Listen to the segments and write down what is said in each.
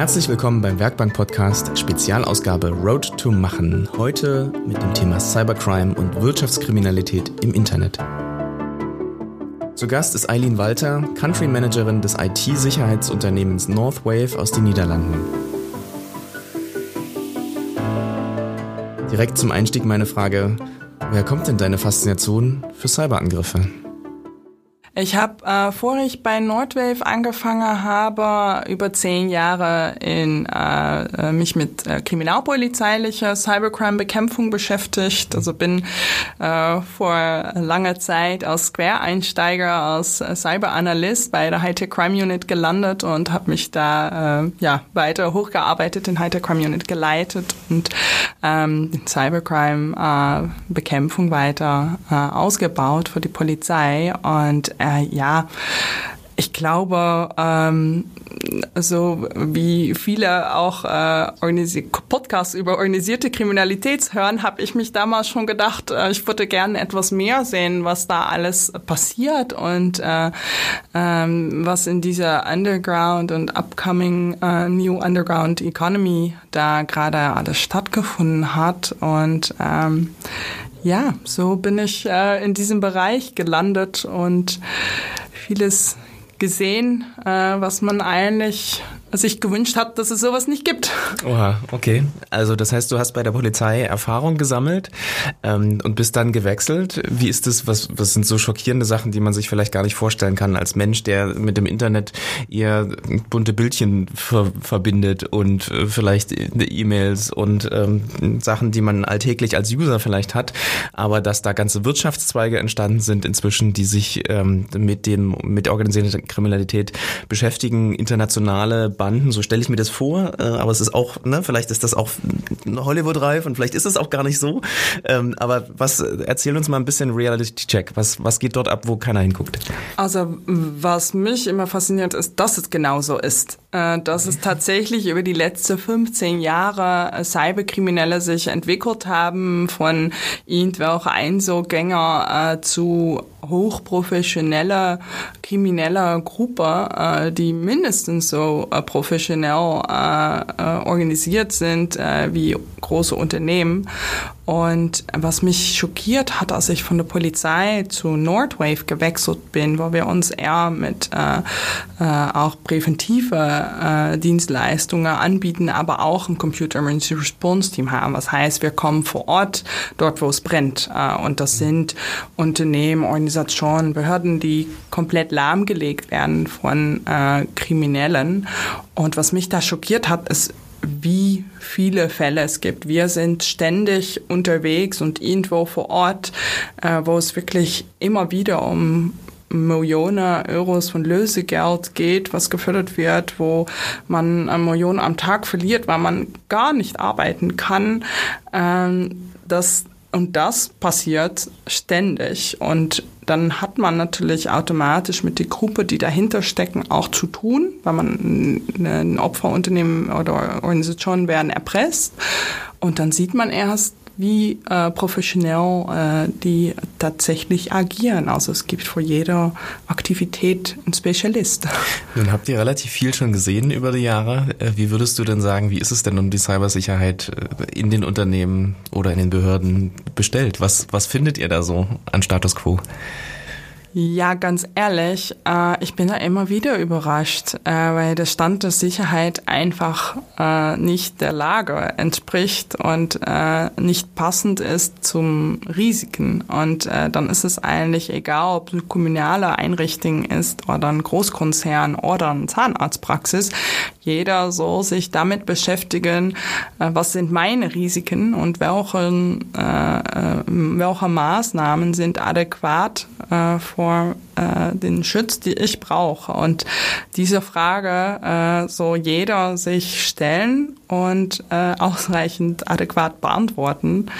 Herzlich willkommen beim Werkbank Podcast Spezialausgabe Road to Machen. Heute mit dem Thema Cybercrime und Wirtschaftskriminalität im Internet. Zu Gast ist Eileen Walter, Country Managerin des IT-Sicherheitsunternehmens Northwave aus den Niederlanden. Direkt zum Einstieg meine Frage, woher kommt denn deine Faszination für Cyberangriffe? Ich habe, äh, vor ich bei Nordwave angefangen habe, über zehn Jahre in äh, äh, mich mit äh, kriminalpolizeilicher Cybercrime-Bekämpfung beschäftigt. Also bin äh, vor langer Zeit als Quereinsteiger, als äh, Cyberanalyst bei der Hightech Crime Unit gelandet und habe mich da äh, ja weiter hochgearbeitet, in Hightech Crime Unit geleitet und ähm, Cybercrime-Bekämpfung äh, weiter äh, ausgebaut für die Polizei und äh, ja, ich glaube, ähm, so wie viele auch äh, Podcasts über organisierte Kriminalität hören, habe ich mich damals schon gedacht, äh, ich würde gerne etwas mehr sehen, was da alles passiert und äh, ähm, was in dieser Underground und upcoming äh, New Underground Economy da gerade alles stattgefunden hat. Und ähm, ja, so bin ich äh, in diesem Bereich gelandet und vieles gesehen, äh, was man eigentlich sich gewünscht hat, dass es sowas nicht gibt. Oha, okay. Also das heißt, du hast bei der Polizei Erfahrung gesammelt ähm, und bist dann gewechselt. Wie ist das? Was, was sind so schockierende Sachen, die man sich vielleicht gar nicht vorstellen kann als Mensch, der mit dem Internet eher bunte Bildchen ver verbindet und äh, vielleicht E-Mails und ähm, Sachen, die man alltäglich als User vielleicht hat, aber dass da ganze Wirtschaftszweige entstanden sind inzwischen, die sich ähm, mit dem mit organisierter Kriminalität beschäftigen, internationale Banden, so stelle ich mir das vor, äh, aber es ist auch, ne, vielleicht ist das auch Hollywood-reif und vielleicht ist es auch gar nicht so. Ähm, aber was, erzähl uns mal ein bisschen Reality-Check. Was, was geht dort ab, wo keiner hinguckt? Also, was mich immer fasziniert, ist, dass es genauso ist. Äh, dass es tatsächlich über die letzten 15 Jahre äh, Cyberkriminelle sich entwickelt haben, von irgendwelchen Einzelgänger äh, zu hochprofessioneller krimineller Gruppe, äh, die mindestens so äh, professionell äh, organisiert sind wie große Unternehmen. Und was mich schockiert hat, als ich von der Polizei zu Nordwave gewechselt bin, wo wir uns eher mit äh, äh, auch präventive äh, Dienstleistungen anbieten, aber auch ein Computer Emergency Response Team haben. Was heißt, wir kommen vor Ort, dort wo es brennt. Äh, und das sind Unternehmen, Organisationen, Behörden, die komplett lahmgelegt werden von äh, Kriminellen. Und was mich da schockiert hat, ist, wie viele Fälle es gibt. Wir sind ständig unterwegs und irgendwo vor Ort, äh, wo es wirklich immer wieder um Millionen Euros von Lösegeld geht, was gefördert wird, wo man eine Million am Tag verliert, weil man gar nicht arbeiten kann. Ähm, das, und das passiert ständig. Und dann hat man natürlich automatisch mit der Gruppe, die dahinter stecken, auch zu tun, weil man ein Opferunternehmen oder Organisationen werden erpresst. Und dann sieht man erst, wie äh, professionell äh, die tatsächlich agieren. Also es gibt vor jeder Aktivität einen Spezialist. Nun habt ihr relativ viel schon gesehen über die Jahre. Äh, wie würdest du denn sagen, wie ist es denn um die Cybersicherheit äh, in den Unternehmen oder in den Behörden bestellt? Was, was findet ihr da so an Status quo? Ja, ganz ehrlich, äh, ich bin da immer wieder überrascht, äh, weil der Stand der Sicherheit einfach äh, nicht der Lage entspricht und äh, nicht passend ist zum Risiken. Und äh, dann ist es eigentlich egal, ob es eine kommunale Einrichtung ist oder ein Großkonzern oder eine Zahnarztpraxis. Jeder soll sich damit beschäftigen, äh, was sind meine Risiken und welche, welche Maßnahmen sind adäquat vor äh, den Schutz, die ich brauche. Und diese Frage äh, so jeder sich stellen und äh, ausreichend adäquat beantworten.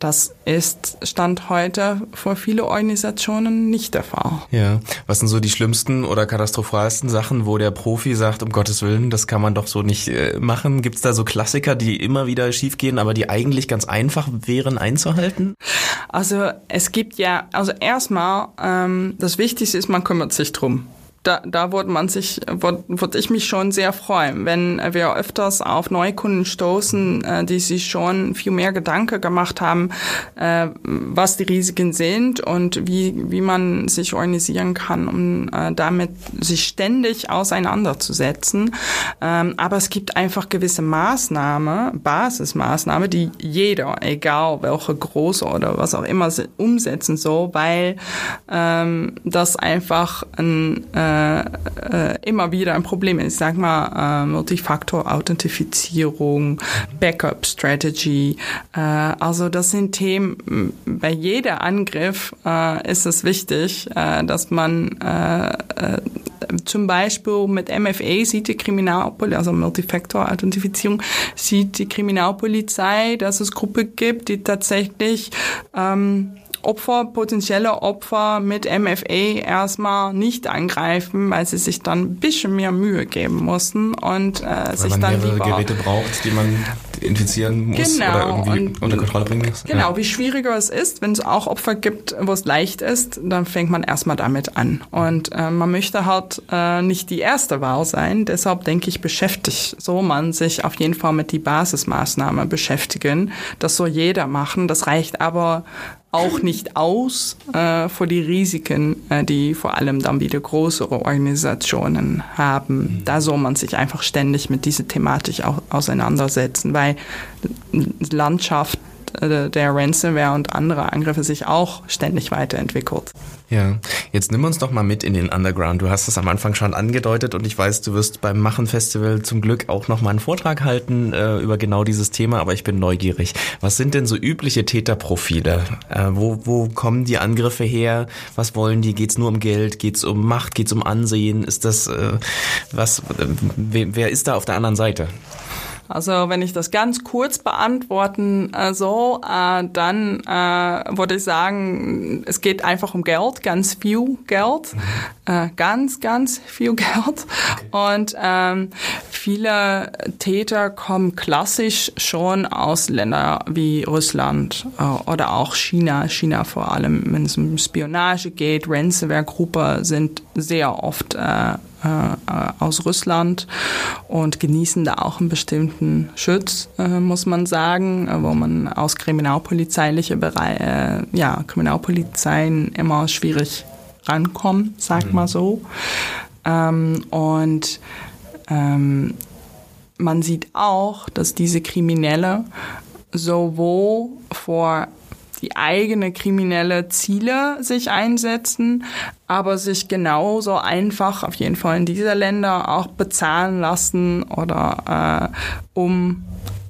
Das ist Stand heute für viele Organisationen nicht der Fall. Ja. Was sind so die schlimmsten oder katastrophalsten Sachen, wo der Profi sagt, um Gottes Willen, das kann man doch so nicht äh, machen? Gibt es da so Klassiker, die immer wieder schiefgehen, aber die eigentlich ganz einfach wären einzuhalten? Also es gibt ja, also erstmal, ähm, das Wichtigste ist, man kümmert sich drum. Da, da würde man sich, würde würd ich mich schon sehr freuen, wenn wir öfters auf Neukunden stoßen, äh, die sich schon viel mehr Gedanken gemacht haben, äh, was die Risiken sind und wie, wie man sich organisieren kann, um äh, damit sich ständig auseinanderzusetzen. Ähm, aber es gibt einfach gewisse Maßnahmen, Basismaßnahmen, die jeder, egal welche große oder was auch immer, umsetzen soll, weil ähm, das einfach ein äh, äh, immer wieder ein Problem ist. Ich sag mal, äh, Multifaktor-Authentifizierung, Backup-Strategy. Äh, also das sind Themen, bei jeder Angriff äh, ist es wichtig, äh, dass man äh, äh, zum Beispiel mit MFA sieht die Kriminalpolizei, also Multifaktor-Authentifizierung, sieht die Kriminalpolizei, dass es Gruppen gibt, die tatsächlich ähm, Opfer, potenzielle Opfer mit MFA erstmal nicht angreifen, weil sie sich dann ein bisschen mehr Mühe geben mussten und äh, weil sich man dann mehrere Geräte braucht, die man infizieren muss genau. oder irgendwie und, unter Kontrolle bringen muss. Genau, ja. wie schwieriger es ist, wenn es auch Opfer gibt, wo es leicht ist, dann fängt man erstmal damit an. Und äh, man möchte halt äh, nicht die erste Wahl sein, deshalb denke ich, beschäftigt so man sich auf jeden Fall mit die Basismaßnahme beschäftigen. Das soll jeder machen. Das reicht aber auch nicht aus äh, vor die Risiken, äh, die vor allem dann wieder größere Organisationen haben. Mhm. Da soll man sich einfach ständig mit dieser Thematik auch auseinandersetzen, weil Landschaft der Ransomware und andere Angriffe sich auch ständig weiterentwickelt. Ja, jetzt nimm uns doch mal mit in den Underground. Du hast es am Anfang schon angedeutet und ich weiß, du wirst beim Machen Festival zum Glück auch noch mal einen Vortrag halten äh, über genau dieses Thema, aber ich bin neugierig. Was sind denn so übliche Täterprofile? Äh, wo, wo kommen die Angriffe her? Was wollen die? Geht's nur um Geld? Geht's um Macht? Geht's um Ansehen? Ist das äh, was? Äh, wer ist da auf der anderen Seite? Also wenn ich das ganz kurz beantworten äh, so, äh, dann äh, würde ich sagen, es geht einfach um Geld, ganz viel Geld, ganz, ganz viel Geld. Und ähm, viele Täter kommen klassisch schon aus Ländern wie Russland oder auch China, China vor allem, wenn es um Spionage geht, Ransomware-Gruppe sind sehr oft aus Russland und genießen da auch einen bestimmten Schutz, äh, muss man sagen, äh, wo man aus kriminalpolizeiliche Bereiche, äh, ja, Kriminalpolizeien immer schwierig rankommt, sag mhm. mal so. Ähm, und ähm, man sieht auch, dass diese Kriminelle sowohl vor die eigene kriminelle Ziele sich einsetzen, aber sich genauso einfach auf jeden Fall in dieser Länder auch bezahlen lassen oder äh, um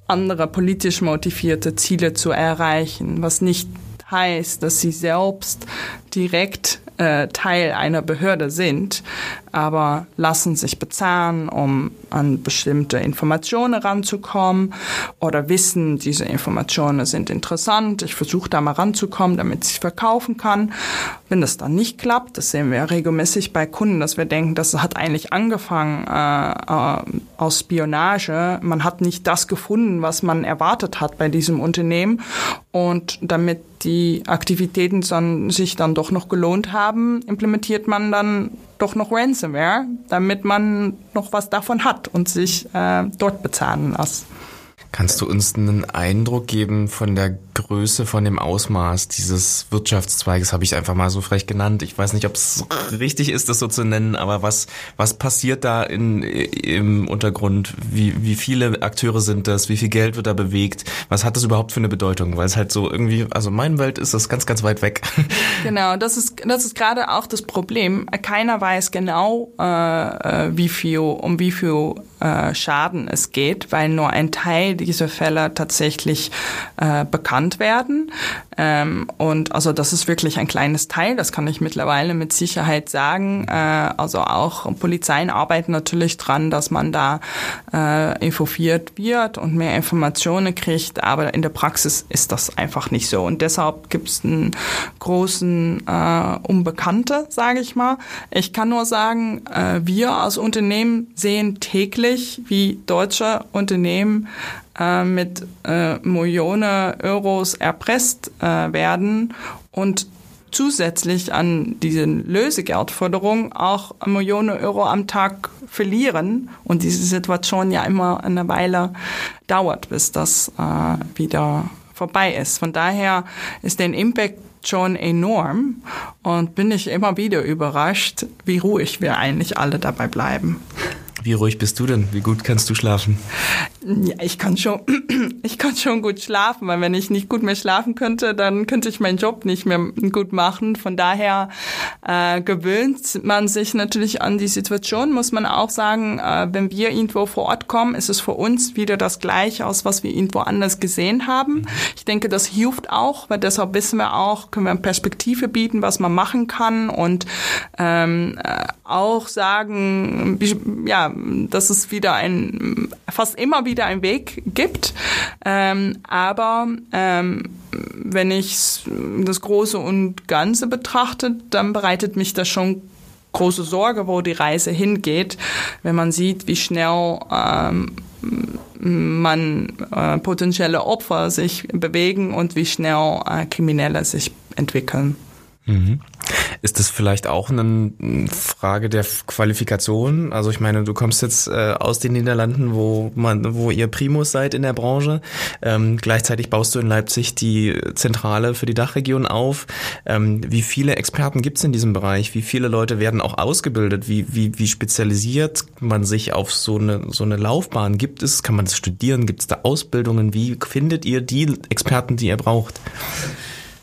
andere politisch motivierte Ziele zu erreichen, was nicht heißt, dass sie selbst direkt äh, Teil einer Behörde sind, aber lassen sich bezahlen, um an bestimmte Informationen ranzukommen oder wissen, diese Informationen sind interessant, ich versuche da mal ranzukommen, damit ich verkaufen kann. Wenn das dann nicht klappt, das sehen wir regelmäßig bei Kunden, dass wir denken, das hat eigentlich angefangen äh, äh, aus Spionage. Man hat nicht das gefunden, was man erwartet hat bei diesem Unternehmen und damit die Aktivitäten dann, sich dann doch noch gelohnt haben, implementiert man dann doch noch Ransomware, damit man noch was davon hat und sich äh, dort bezahlen lässt. Kannst du uns einen Eindruck geben von der Größe, von dem Ausmaß dieses Wirtschaftszweiges, habe ich einfach mal so frech genannt. Ich weiß nicht, ob es richtig ist, das so zu nennen, aber was, was passiert da in, im Untergrund? Wie, wie viele Akteure sind das? Wie viel Geld wird da bewegt? Was hat das überhaupt für eine Bedeutung? Weil es halt so irgendwie, also in meiner Welt ist das ganz, ganz weit weg. Genau, das ist, das ist gerade auch das Problem. Keiner weiß genau, äh, äh wie viel, um wie viel äh, Schaden es geht, weil nur ein Teil dieser Fälle tatsächlich äh, bekannt werden. Ähm, und also das ist wirklich ein kleines Teil, das kann ich mittlerweile mit Sicherheit sagen. Äh, also auch Polizeien arbeiten natürlich dran, dass man da äh, informiert wird und mehr Informationen kriegt, aber in der Praxis ist das einfach nicht so. Und deshalb gibt es einen großen äh, Unbekannte, sage ich mal. Ich kann nur sagen, äh, wir als Unternehmen sehen täglich, wie deutsche Unternehmen äh, mit äh, Millionen Euros erpresst äh, werden und zusätzlich an diese Lösegeldförderung auch Millionen Euro am Tag verlieren und diese Situation ja immer eine Weile dauert, bis das äh, wieder vorbei ist. Von daher ist der Impact schon enorm und bin ich immer wieder überrascht, wie ruhig wir eigentlich alle dabei bleiben. Wie ruhig bist du denn? Wie gut kannst du schlafen? Ja, ich kann schon, ich kann schon gut schlafen, weil wenn ich nicht gut mehr schlafen könnte, dann könnte ich meinen Job nicht mehr gut machen. Von daher äh, gewöhnt man sich natürlich an die Situation, muss man auch sagen, äh, wenn wir irgendwo vor Ort kommen, ist es für uns wieder das Gleiche aus, was wir irgendwo anders gesehen haben. Ich denke, das hilft auch, weil deshalb wissen wir auch, können wir eine Perspektive bieten, was man machen kann und ähm, äh, auch sagen, ja, dass es wieder ein, fast immer wieder ein Weg gibt. Ähm, aber ähm, wenn ich das Große und Ganze betrachte, dann bereitet mich das schon große Sorge, wo die Reise hingeht, wenn man sieht, wie schnell ähm, man äh, potenzielle Opfer sich bewegen und wie schnell äh, Kriminelle sich entwickeln. Mhm. Ist das vielleicht auch eine Frage der Qualifikation? Also ich meine, du kommst jetzt äh, aus den Niederlanden, wo man, wo ihr Primus seid in der Branche. Ähm, gleichzeitig baust du in Leipzig die Zentrale für die Dachregion auf. Ähm, wie viele Experten gibt es in diesem Bereich? Wie viele Leute werden auch ausgebildet? Wie, wie, wie spezialisiert man sich auf so eine, so eine Laufbahn? Gibt es, kann man das studieren? Gibt es da Ausbildungen? Wie findet ihr die Experten, die ihr braucht?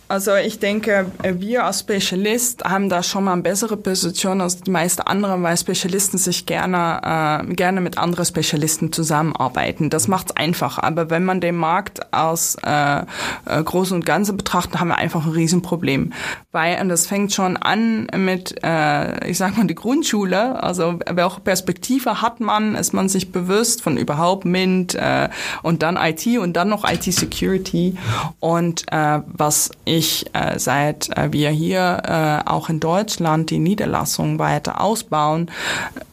Also ich denke, wir als Spezialist haben da schon mal eine bessere Position als die meisten anderen, weil Spezialisten sich gerne, äh, gerne mit anderen Spezialisten zusammenarbeiten. Das macht es einfach. Aber wenn man den Markt als äh, äh, Groß und Ganze betrachtet, haben wir einfach ein Riesenproblem. Weil, und das fängt schon an mit, äh, ich sag mal, die Grundschule. Also welche Perspektive hat man? Ist man sich bewusst von überhaupt MINT äh, und dann IT und dann noch IT-Security? Und äh, was ich ich, äh, seit äh, wir hier äh, auch in Deutschland die Niederlassungen weiter ausbauen,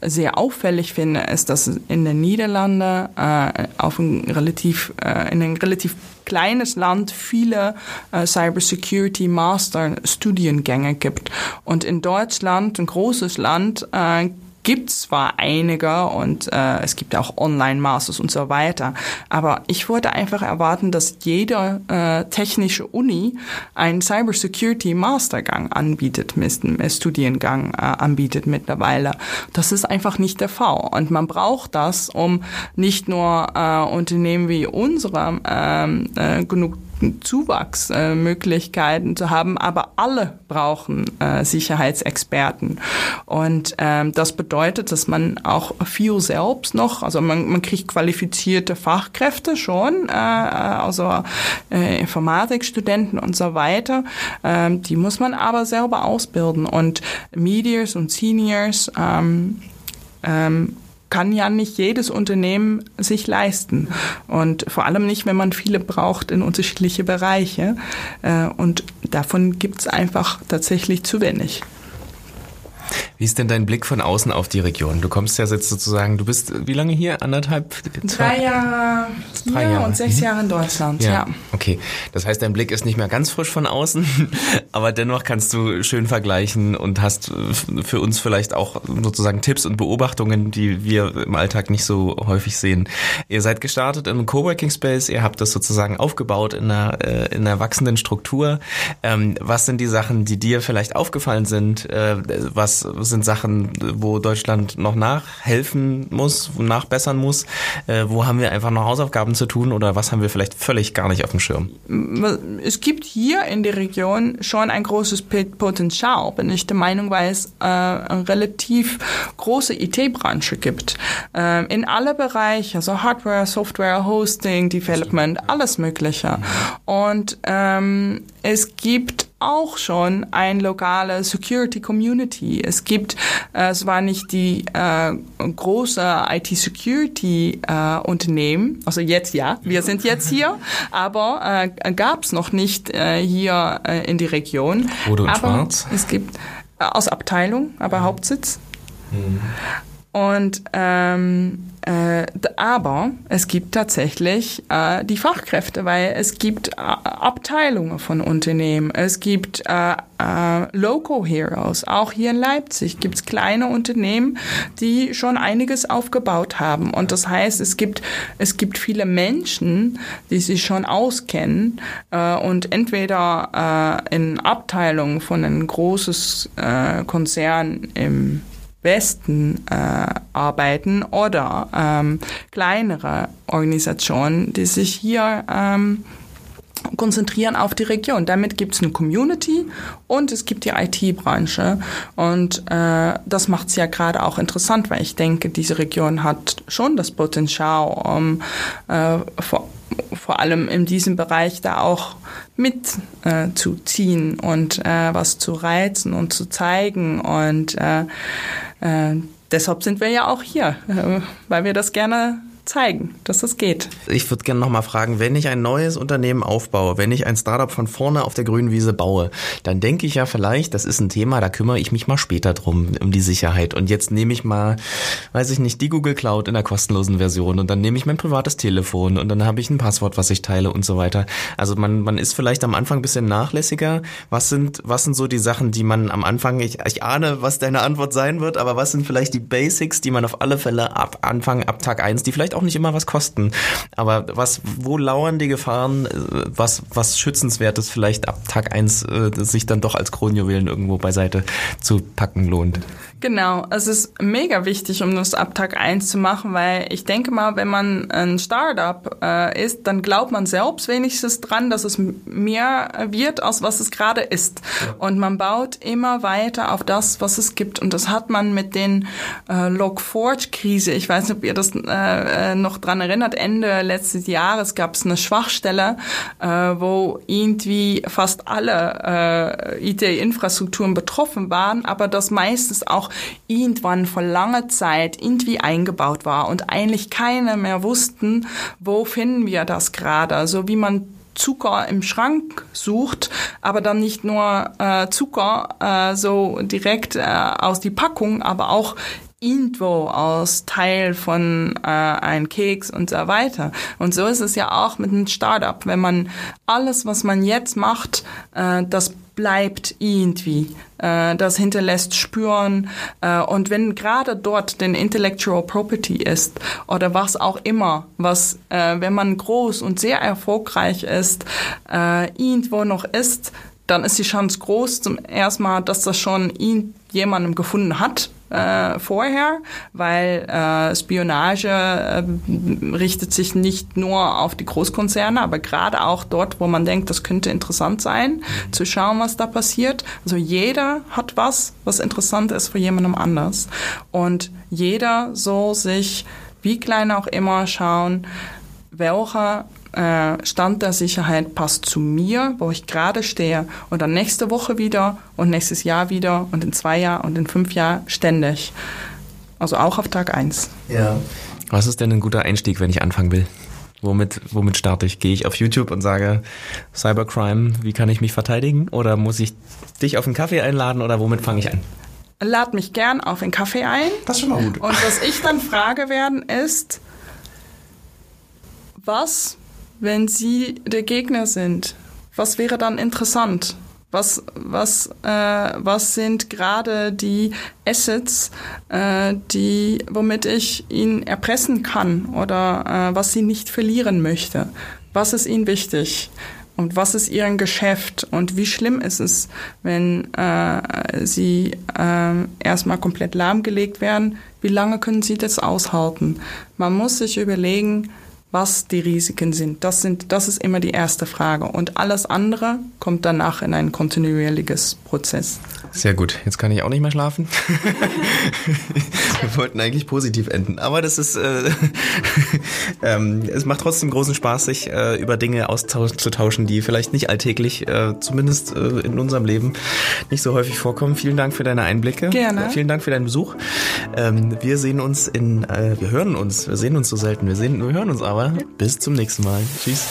sehr auffällig finde, ist, dass in den Niederlanden äh, auf ein relativ, äh, in ein relativ kleines Land viele äh, Cybersecurity Master Studiengänge gibt. Und in Deutschland, ein großes Land, äh, gibt zwar einige und äh, es gibt auch Online-Masters und so weiter, aber ich wollte einfach erwarten, dass jede äh, technische Uni einen Cybersecurity-Mastergang anbietet, mit, äh, Studiengang äh, anbietet mittlerweile. Das ist einfach nicht der Fall und man braucht das, um nicht nur äh, Unternehmen wie unsere ähm, äh, genug Zuwachsmöglichkeiten zu haben, aber alle brauchen äh, Sicherheitsexperten. Und ähm, das bedeutet, dass man auch viel selbst noch, also man, man kriegt qualifizierte Fachkräfte schon, äh, also äh, Informatikstudenten und so weiter. Ähm, die muss man aber selber ausbilden. Und Medias und Seniors ähm, ähm, kann ja nicht jedes Unternehmen sich leisten. Und vor allem nicht, wenn man viele braucht in unterschiedliche Bereiche. Äh, und davon gibt es einfach tatsächlich zu wenig. Wie ist denn dein Blick von außen auf die Region? Du kommst ja jetzt sozusagen, du bist wie lange hier? Anderthalb? Drei Jahre hier Drei Jahre. und sechs mhm. Jahre in Deutschland, ja. ja. Okay, das heißt, dein Blick ist nicht mehr ganz frisch von außen, aber dennoch kannst du schön vergleichen und hast für uns vielleicht auch sozusagen Tipps und Beobachtungen, die wir im Alltag nicht so häufig sehen. Ihr seid gestartet in einem Coworking Space, ihr habt das sozusagen aufgebaut in einer, äh, in einer wachsenden Struktur. Ähm, was sind die Sachen, die dir vielleicht aufgefallen sind? Äh, was sind Sachen, wo Deutschland noch nachhelfen muss, nachbessern muss? Äh, wo haben wir einfach noch Hausaufgaben zu tun oder was haben wir vielleicht völlig gar nicht auf dem Schirm? Es gibt hier in der Region schon ein großes Potenzial, bin ich der Meinung, weil es äh, eine relativ große IT-Branche gibt. Äh, in alle Bereiche, also Hardware, Software, Hosting, Development, alles Mögliche. Und ähm, es gibt auch schon ein lokale Security Community. Es gibt äh, zwar nicht die äh, große IT-Security äh, Unternehmen, also jetzt ja, wir sind jetzt hier, aber äh, gab es noch nicht äh, hier äh, in die Region. Rode und aber Schwarz? Es gibt äh, aus Abteilung, aber mhm. Hauptsitz. Mhm. Und ähm, äh, aber es gibt tatsächlich äh, die Fachkräfte, weil es gibt äh, Abteilungen von Unternehmen, es gibt äh, äh, Local Heroes. Auch hier in Leipzig gibt es kleine Unternehmen, die schon einiges aufgebaut haben. Und das heißt, es gibt es gibt viele Menschen, die sich schon auskennen äh, und entweder äh, in Abteilungen von einem großes äh, Konzern im Westen äh, arbeiten oder ähm, kleinere Organisationen, die sich hier ähm, konzentrieren auf die Region. Damit gibt es eine Community und es gibt die IT-Branche. Und äh, das macht es ja gerade auch interessant, weil ich denke, diese Region hat schon das Potenzial, um äh, vor, vor allem in diesem Bereich da auch mitzuziehen äh, und äh, was zu reizen und zu zeigen. Und äh, äh, deshalb sind wir ja auch hier, weil wir das gerne zeigen, dass das geht. Ich würde gerne nochmal fragen, wenn ich ein neues Unternehmen aufbaue, wenn ich ein Startup von vorne auf der grünen Wiese baue, dann denke ich ja vielleicht, das ist ein Thema, da kümmere ich mich mal später drum, um die Sicherheit. Und jetzt nehme ich mal, weiß ich nicht, die Google Cloud in der kostenlosen Version und dann nehme ich mein privates Telefon und dann habe ich ein Passwort, was ich teile und so weiter. Also man, man ist vielleicht am Anfang ein bisschen nachlässiger. Was sind, was sind so die Sachen, die man am Anfang, ich, ich ahne, was deine Antwort sein wird, aber was sind vielleicht die Basics, die man auf alle Fälle ab Anfang, ab Tag eins, die vielleicht auch nicht immer was kosten. Aber was, wo lauern die Gefahren, was, was schützenswertes vielleicht ab Tag eins äh, sich dann doch als Kronjuwelen irgendwo beiseite zu packen lohnt? Genau, es ist mega wichtig, um das ab Tag eins zu machen, weil ich denke mal, wenn man ein Startup äh, ist, dann glaubt man selbst wenigstens dran, dass es mehr wird, als was es gerade ist. Und man baut immer weiter auf das, was es gibt. Und das hat man mit den äh, Log4j-Krise, ich weiß nicht, ob ihr das äh, äh noch dran erinnert, Ende letztes Jahres gab es eine Schwachstelle, äh, wo irgendwie fast alle äh, IT-Infrastrukturen betroffen waren, aber das meistens auch irgendwann vor langer Zeit irgendwie eingebaut war und eigentlich keine mehr wussten, wo finden wir das gerade. Also wie man Zucker im Schrank sucht, aber dann nicht nur äh, Zucker äh, so direkt äh, aus die Packung, aber auch irgendwo als Teil von äh, ein Keks und so weiter. Und so ist es ja auch mit einem Startup. Wenn man alles, was man jetzt macht, äh, das bleibt irgendwie. Äh, das hinterlässt Spüren. Äh, und wenn gerade dort den Intellectual Property ist oder was auch immer, was, äh, wenn man groß und sehr erfolgreich ist, äh, irgendwo noch ist, dann ist die Chance groß zum ersten Mal, dass das schon jemandem gefunden hat äh, vorher, weil äh, Spionage äh, richtet sich nicht nur auf die Großkonzerne, aber gerade auch dort, wo man denkt, das könnte interessant sein, zu schauen, was da passiert. Also jeder hat was, was interessant ist für jemandem anders. Und jeder soll sich, wie klein auch immer, schauen, welcher Stand der Sicherheit passt zu mir, wo ich gerade stehe und dann nächste Woche wieder und nächstes Jahr wieder und in zwei Jahren und in fünf Jahren ständig. Also auch auf Tag eins. Ja. Was ist denn ein guter Einstieg, wenn ich anfangen will? Womit, womit starte ich? Gehe ich auf YouTube und sage Cybercrime, wie kann ich mich verteidigen? Oder muss ich dich auf einen Kaffee einladen oder womit fange ich an? Lad mich gern auf einen Kaffee ein. Das ist schon mal gut. Und was ich dann frage werden ist, was wenn sie der Gegner sind? Was wäre dann interessant? Was, was, äh, was sind gerade die Assets, äh, die, womit ich ihn erpressen kann oder äh, was sie nicht verlieren möchte? Was ist ihnen wichtig? Und was ist ihr Geschäft? Und wie schlimm ist es, wenn äh, sie äh, erstmal komplett lahmgelegt werden? Wie lange können sie das aushalten? Man muss sich überlegen, was die Risiken sind. Das, sind. das ist immer die erste Frage. Und alles andere kommt danach in ein kontinuierliches Prozess. Sehr gut. Jetzt kann ich auch nicht mehr schlafen. Wir wollten eigentlich positiv enden, aber das ist, äh, ähm, es macht trotzdem großen Spaß, sich äh, über Dinge auszutauschen, die vielleicht nicht alltäglich, äh, zumindest äh, in unserem Leben, nicht so häufig vorkommen. Vielen Dank für deine Einblicke. Gerne. Vielen Dank für deinen Besuch. Ähm, wir sehen uns in, äh, wir hören uns, wir sehen uns so selten, wir sehen, wir hören uns aber. Bis zum nächsten Mal. Tschüss.